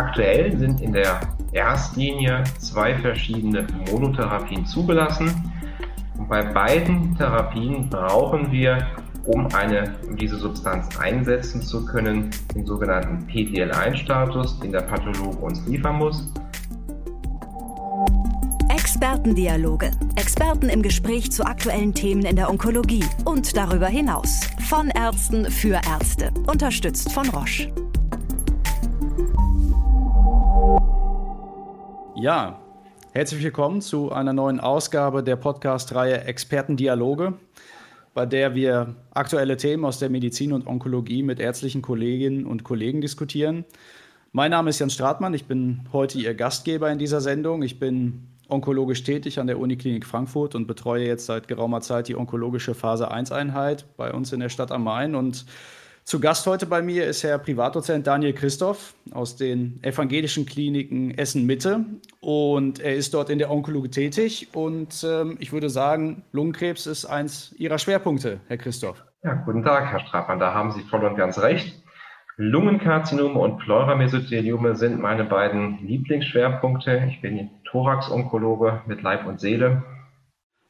Aktuell sind in der Erstlinie zwei verschiedene Monotherapien zugelassen. Und bei beiden Therapien brauchen wir, um, eine, diese Substanz einsetzen zu können, den sogenannten PDL1-Status, den der Pathologe uns liefern muss. Expertendialoge. Experten im Gespräch zu aktuellen Themen in der Onkologie und darüber hinaus. Von Ärzten für Ärzte. Unterstützt von Roche. Ja, herzlich willkommen zu einer neuen Ausgabe der Podcast-Reihe Expertendialoge, bei der wir aktuelle Themen aus der Medizin und Onkologie mit ärztlichen Kolleginnen und Kollegen diskutieren. Mein Name ist Jan Stratmann, ich bin heute Ihr Gastgeber in dieser Sendung. Ich bin onkologisch tätig an der Uniklinik Frankfurt und betreue jetzt seit geraumer Zeit die onkologische Phase 1 Einheit bei uns in der Stadt am Main und zu Gast heute bei mir ist Herr Privatdozent Daniel Christoph aus den evangelischen Kliniken Essen-Mitte. Und er ist dort in der Onkologie tätig. Und ähm, ich würde sagen, Lungenkrebs ist eins Ihrer Schwerpunkte, Herr Christoph. Ja, guten Tag, Herr Straßmann. Da haben Sie voll und ganz recht. Lungenkarzinome und Pleuramesotheliome sind meine beiden Lieblingsschwerpunkte. Ich bin Thorax-Onkologe mit Leib und Seele.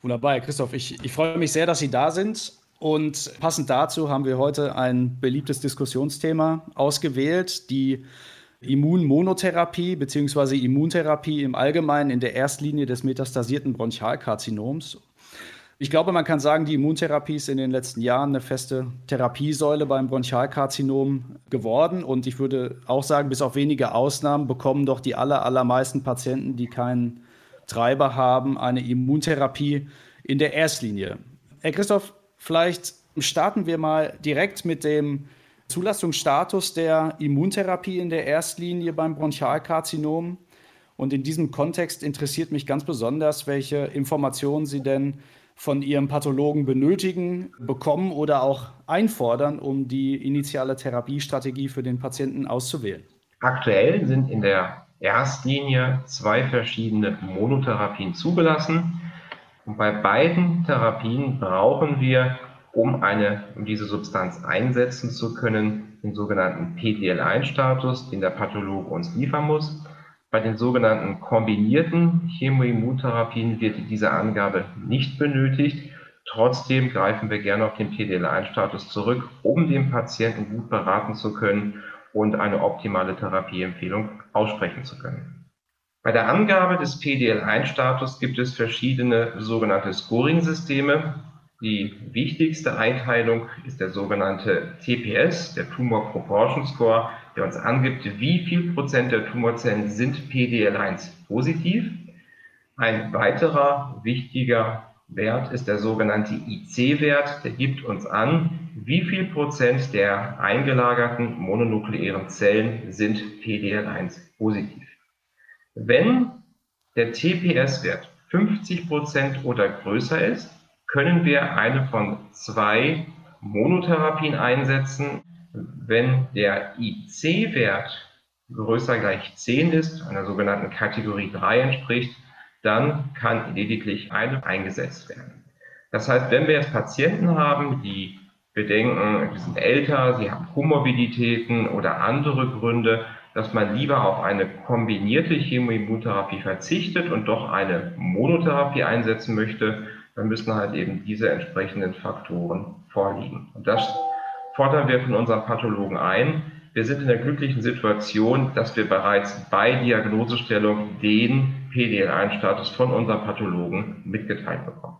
Wunderbar, Herr Christoph. Ich, ich freue mich sehr, dass Sie da sind. Und passend dazu haben wir heute ein beliebtes Diskussionsthema ausgewählt, die Immunmonotherapie bzw. Immuntherapie im Allgemeinen in der Erstlinie des metastasierten Bronchialkarzinoms. Ich glaube, man kann sagen, die Immuntherapie ist in den letzten Jahren eine feste Therapiesäule beim Bronchialkarzinom geworden. Und ich würde auch sagen, bis auf wenige Ausnahmen bekommen doch die aller, allermeisten Patienten, die keinen Treiber haben, eine Immuntherapie in der Erstlinie. Herr Christoph, Vielleicht starten wir mal direkt mit dem Zulassungsstatus der Immuntherapie in der Erstlinie beim Bronchialkarzinom. Und in diesem Kontext interessiert mich ganz besonders, welche Informationen Sie denn von Ihrem Pathologen benötigen, bekommen oder auch einfordern, um die initiale Therapiestrategie für den Patienten auszuwählen. Aktuell sind in der Erstlinie zwei verschiedene Monotherapien zugelassen. Und bei beiden Therapien brauchen wir, um, eine, um diese Substanz einsetzen zu können, den sogenannten PDL1-Status, den der Pathologe uns liefern muss. Bei den sogenannten kombinierten Chemoimmuntherapien wird diese Angabe nicht benötigt. Trotzdem greifen wir gerne auf den PDL1-Status zurück, um den Patienten gut beraten zu können und eine optimale Therapieempfehlung aussprechen zu können. Bei der Angabe des PDL1-Status gibt es verschiedene sogenannte Scoring-Systeme. Die wichtigste Einteilung ist der sogenannte TPS, der Tumor Proportion Score, der uns angibt, wie viel Prozent der Tumorzellen sind PDL1 positiv. Ein weiterer wichtiger Wert ist der sogenannte IC-Wert, der gibt uns an, wie viel Prozent der eingelagerten mononukleären Zellen sind PDL1 positiv. Wenn der TPS-Wert 50% oder größer ist, können wir eine von zwei Monotherapien einsetzen. Wenn der IC-Wert größer gleich 10 ist, einer sogenannten Kategorie 3 entspricht, dann kann lediglich eine eingesetzt werden. Das heißt, wenn wir jetzt Patienten haben, die bedenken, die sind älter, sie haben Komorbiditäten oder andere Gründe, dass man lieber auf eine kombinierte Chemoimmuntherapie verzichtet und doch eine Monotherapie einsetzen möchte, dann müssen halt eben diese entsprechenden Faktoren vorliegen. Und das fordern wir von unseren Pathologen ein. Wir sind in der glücklichen Situation, dass wir bereits bei Diagnosestellung den PDL1-Status von unseren Pathologen mitgeteilt bekommen.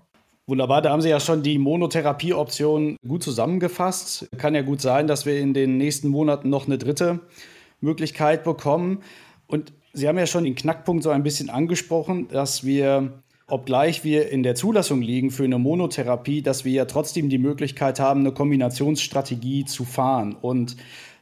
Wunderbar, da haben Sie ja schon die Monotherapie-Option gut zusammengefasst. Kann ja gut sein, dass wir in den nächsten Monaten noch eine dritte Möglichkeit bekommen. Und Sie haben ja schon den Knackpunkt so ein bisschen angesprochen, dass wir, obgleich wir in der Zulassung liegen für eine Monotherapie, dass wir ja trotzdem die Möglichkeit haben, eine Kombinationsstrategie zu fahren. Und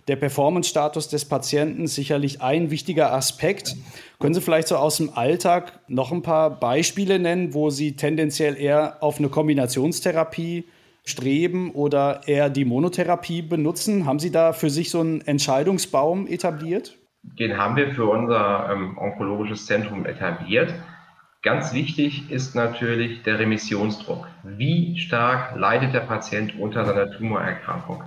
der Performance-Status des Patienten ist sicherlich ein wichtiger Aspekt. Können Sie vielleicht so aus dem Alltag noch ein paar Beispiele nennen, wo Sie tendenziell eher auf eine Kombinationstherapie streben oder eher die Monotherapie benutzen? Haben Sie da für sich so einen Entscheidungsbaum etabliert? Den haben wir für unser ähm, onkologisches Zentrum etabliert. Ganz wichtig ist natürlich der Remissionsdruck. Wie stark leidet der Patient unter seiner Tumorerkrankung?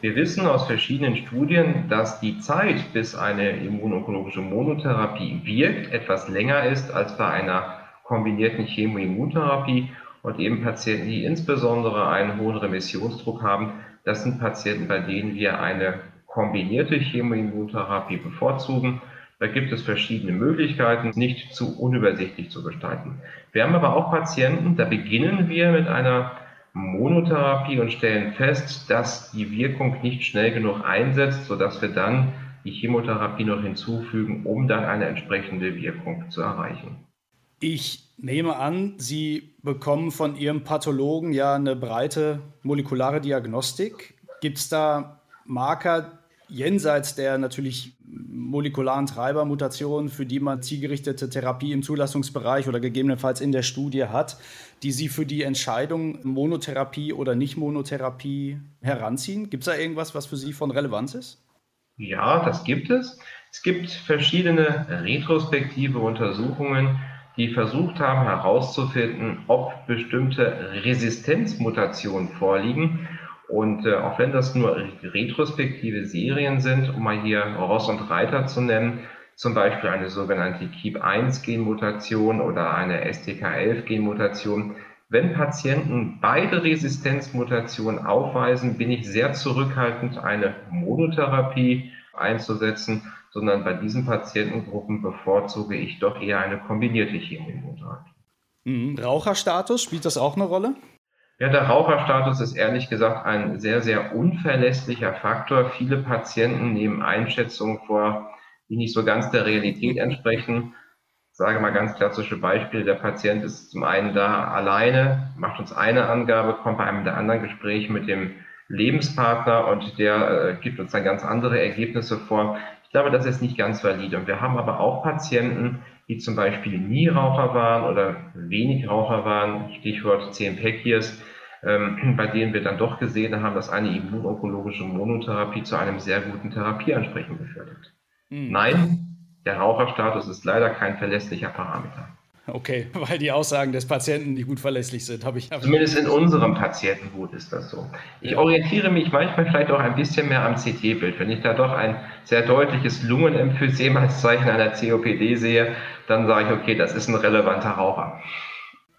Wir wissen aus verschiedenen Studien, dass die Zeit, bis eine immunonkologische Monotherapie wirkt, etwas länger ist als bei einer kombinierten Chemoimmuntherapie und eben Patienten, die insbesondere einen hohen Remissionsdruck haben, das sind Patienten, bei denen wir eine kombinierte Chemoimmuntherapie bevorzugen. Da gibt es verschiedene Möglichkeiten, nicht zu unübersichtlich zu gestalten. Wir haben aber auch Patienten, da beginnen wir mit einer Monotherapie und stellen fest, dass die Wirkung nicht schnell genug einsetzt, sodass wir dann die Chemotherapie noch hinzufügen, um dann eine entsprechende Wirkung zu erreichen. Ich nehme an, Sie bekommen von Ihrem Pathologen ja eine breite molekulare Diagnostik. Gibt es da Marker jenseits der natürlich molekularen Treibermutationen, für die man zielgerichtete Therapie im Zulassungsbereich oder gegebenenfalls in der Studie hat, die Sie für die Entscheidung Monotherapie oder Nicht-Monotherapie heranziehen? Gibt es da irgendwas, was für Sie von Relevanz ist? Ja, das gibt es. Es gibt verschiedene retrospektive Untersuchungen, die versucht haben herauszufinden, ob bestimmte Resistenzmutationen vorliegen. Und äh, auch wenn das nur retrospektive Serien sind, um mal hier Ross und Reiter zu nennen, zum Beispiel eine sogenannte KEEP1-Genmutation oder eine STK11-Genmutation. Wenn Patienten beide Resistenzmutationen aufweisen, bin ich sehr zurückhaltend, eine Monotherapie einzusetzen, sondern bei diesen Patientengruppen bevorzuge ich doch eher eine kombinierte Chemoimmuntherapie. Mhm. Raucherstatus, spielt das auch eine Rolle? Ja, der Raucherstatus ist ehrlich gesagt ein sehr, sehr unverlässlicher Faktor. Viele Patienten nehmen Einschätzungen vor, die nicht so ganz der Realität entsprechen. Ich sage mal ganz klassische Beispiele. Der Patient ist zum einen da alleine, macht uns eine Angabe, kommt bei einem der anderen Gespräch mit dem Lebenspartner und der äh, gibt uns dann ganz andere Ergebnisse vor. Ich glaube, das ist nicht ganz valide. Und wir haben aber auch Patienten, die zum Beispiel nie Raucher waren oder wenig Raucher waren, Stichwort 10 Packiers, ähm, bei denen wir dann doch gesehen haben, dass eine immunonkologische Monotherapie zu einem sehr guten Therapieansprechen geführt hat. Mhm. Nein, der Raucherstatus ist leider kein verlässlicher Parameter. Okay, weil die Aussagen des Patienten nicht gut verlässlich sind, habe ich. Zumindest in unserem Patientengut ist das so. Ich ja. orientiere mich manchmal vielleicht auch ein bisschen mehr am CT-Bild. Wenn ich da doch ein sehr deutliches Lungenemphysem als Zeichen einer COPD sehe, dann sage ich, okay, das ist ein relevanter Raucher.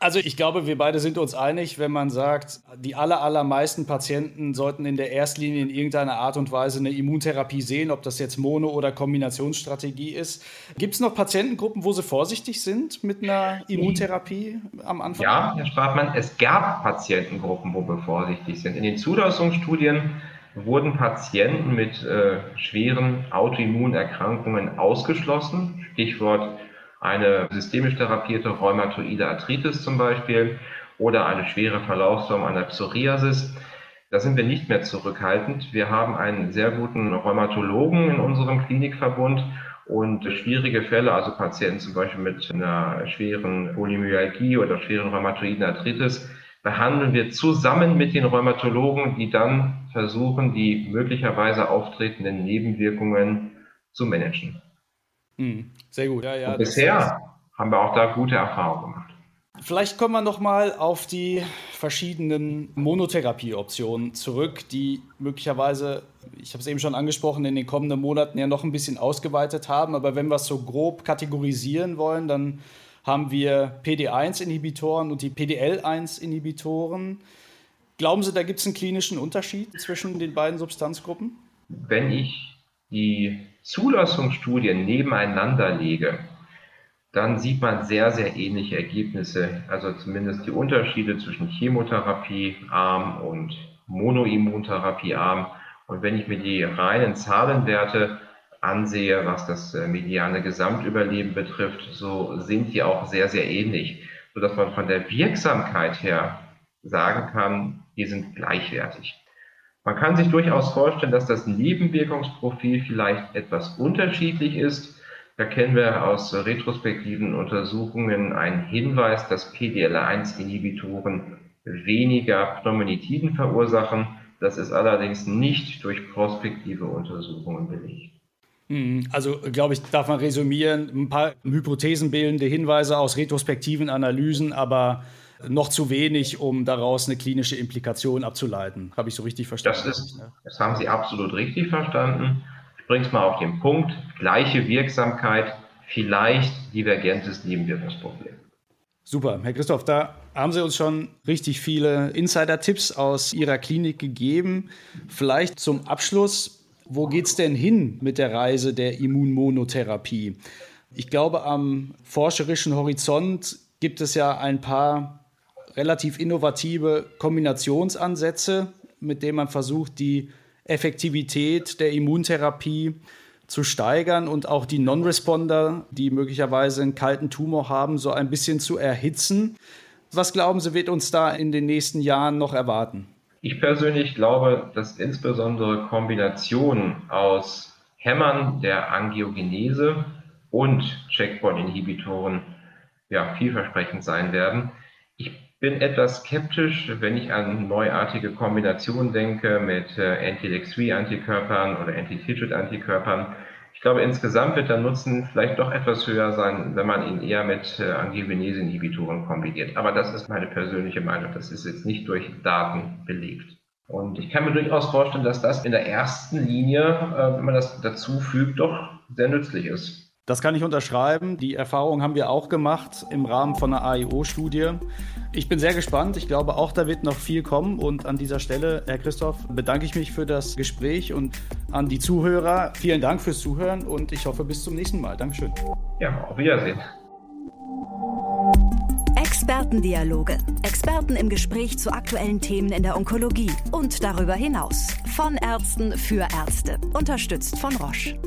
Also ich glaube, wir beide sind uns einig, wenn man sagt, die aller, allermeisten Patienten sollten in der Erstlinie in irgendeiner Art und Weise eine Immuntherapie sehen, ob das jetzt Mono- oder Kombinationsstrategie ist. Gibt es noch Patientengruppen, wo sie vorsichtig sind mit einer Immuntherapie am Anfang? Ja, Herr Strafmann, es gab Patientengruppen, wo wir vorsichtig sind. In den Zulassungsstudien wurden Patienten mit äh, schweren Autoimmunerkrankungen ausgeschlossen. Stichwort eine systemisch therapierte rheumatoide Arthritis zum Beispiel oder eine schwere Verlaufsform einer Psoriasis. Da sind wir nicht mehr zurückhaltend. Wir haben einen sehr guten Rheumatologen in unserem Klinikverbund und schwierige Fälle, also Patienten zum Beispiel mit einer schweren Polymyalgie oder schweren rheumatoiden Arthritis, behandeln wir zusammen mit den Rheumatologen, die dann versuchen, die möglicherweise auftretenden Nebenwirkungen zu managen. Hm, sehr gut. Ja, ja, bisher haben wir auch da gute Erfahrungen gemacht. Vielleicht kommen wir nochmal auf die verschiedenen Monotherapie-Optionen zurück, die möglicherweise, ich habe es eben schon angesprochen, in den kommenden Monaten ja noch ein bisschen ausgeweitet haben. Aber wenn wir es so grob kategorisieren wollen, dann haben wir PD1-Inhibitoren und die PDL1-Inhibitoren. Glauben Sie, da gibt es einen klinischen Unterschied zwischen den beiden Substanzgruppen? Wenn ich die Zulassungsstudien nebeneinander lege, dann sieht man sehr, sehr ähnliche Ergebnisse. Also zumindest die Unterschiede zwischen Chemotherapiearm und Monoimmuntherapiearm. Und wenn ich mir die reinen Zahlenwerte ansehe, was das äh, mediane Gesamtüberleben betrifft, so sind die auch sehr, sehr ähnlich, sodass man von der Wirksamkeit her sagen kann, die sind gleichwertig. Man kann sich durchaus vorstellen, dass das Nebenwirkungsprofil vielleicht etwas unterschiedlich ist. Da kennen wir aus retrospektiven Untersuchungen einen Hinweis, dass PDL1-Inhibitoren weniger Pneumonitiden verursachen. Das ist allerdings nicht durch prospektive Untersuchungen belegt. Hm, also, glaube ich, darf man resümieren, ein paar hypothesenbildende Hinweise aus retrospektiven Analysen, aber noch zu wenig, um daraus eine klinische Implikation abzuleiten. Habe ich so richtig verstanden? Das, ist, das haben Sie absolut richtig verstanden. Ich bringe es mal auf den Punkt. Gleiche Wirksamkeit, vielleicht divergentes Nebenwirkungsproblem. Super, Herr Christoph, da haben Sie uns schon richtig viele Insider-Tipps aus Ihrer Klinik gegeben. Vielleicht zum Abschluss, wo geht es denn hin mit der Reise der Immunmonotherapie? Ich glaube, am forscherischen Horizont gibt es ja ein paar relativ innovative Kombinationsansätze, mit denen man versucht, die Effektivität der Immuntherapie zu steigern und auch die Non-Responder, die möglicherweise einen kalten Tumor haben, so ein bisschen zu erhitzen. Was glauben Sie, wird uns da in den nächsten Jahren noch erwarten? Ich persönlich glaube, dass insbesondere Kombinationen aus Hämmern der Angiogenese und Checkpoint-Inhibitoren ja, vielversprechend sein werden. Ich bin etwas skeptisch, wenn ich an neuartige Kombinationen denke mit äh, Anti-LEX-3-Antikörpern oder Anti-TIGIT-Antikörpern. Ich glaube, insgesamt wird der Nutzen vielleicht doch etwas höher sein, wenn man ihn eher mit äh, Angiogenese-Inhibitoren kombiniert. Aber das ist meine persönliche Meinung. Das ist jetzt nicht durch Daten belegt. Und ich kann mir durchaus vorstellen, dass das in der ersten Linie, äh, wenn man das dazu fügt, doch sehr nützlich ist. Das kann ich unterschreiben. Die Erfahrung haben wir auch gemacht im Rahmen von einer AIO-Studie. Ich bin sehr gespannt. Ich glaube auch, da wird noch viel kommen. Und an dieser Stelle, Herr Christoph, bedanke ich mich für das Gespräch und an die Zuhörer. Vielen Dank fürs Zuhören und ich hoffe, bis zum nächsten Mal. Dankeschön. Ja, auf Wiedersehen. Expertendialoge. Experten im Gespräch zu aktuellen Themen in der Onkologie und darüber hinaus. Von Ärzten für Ärzte. Unterstützt von Roche.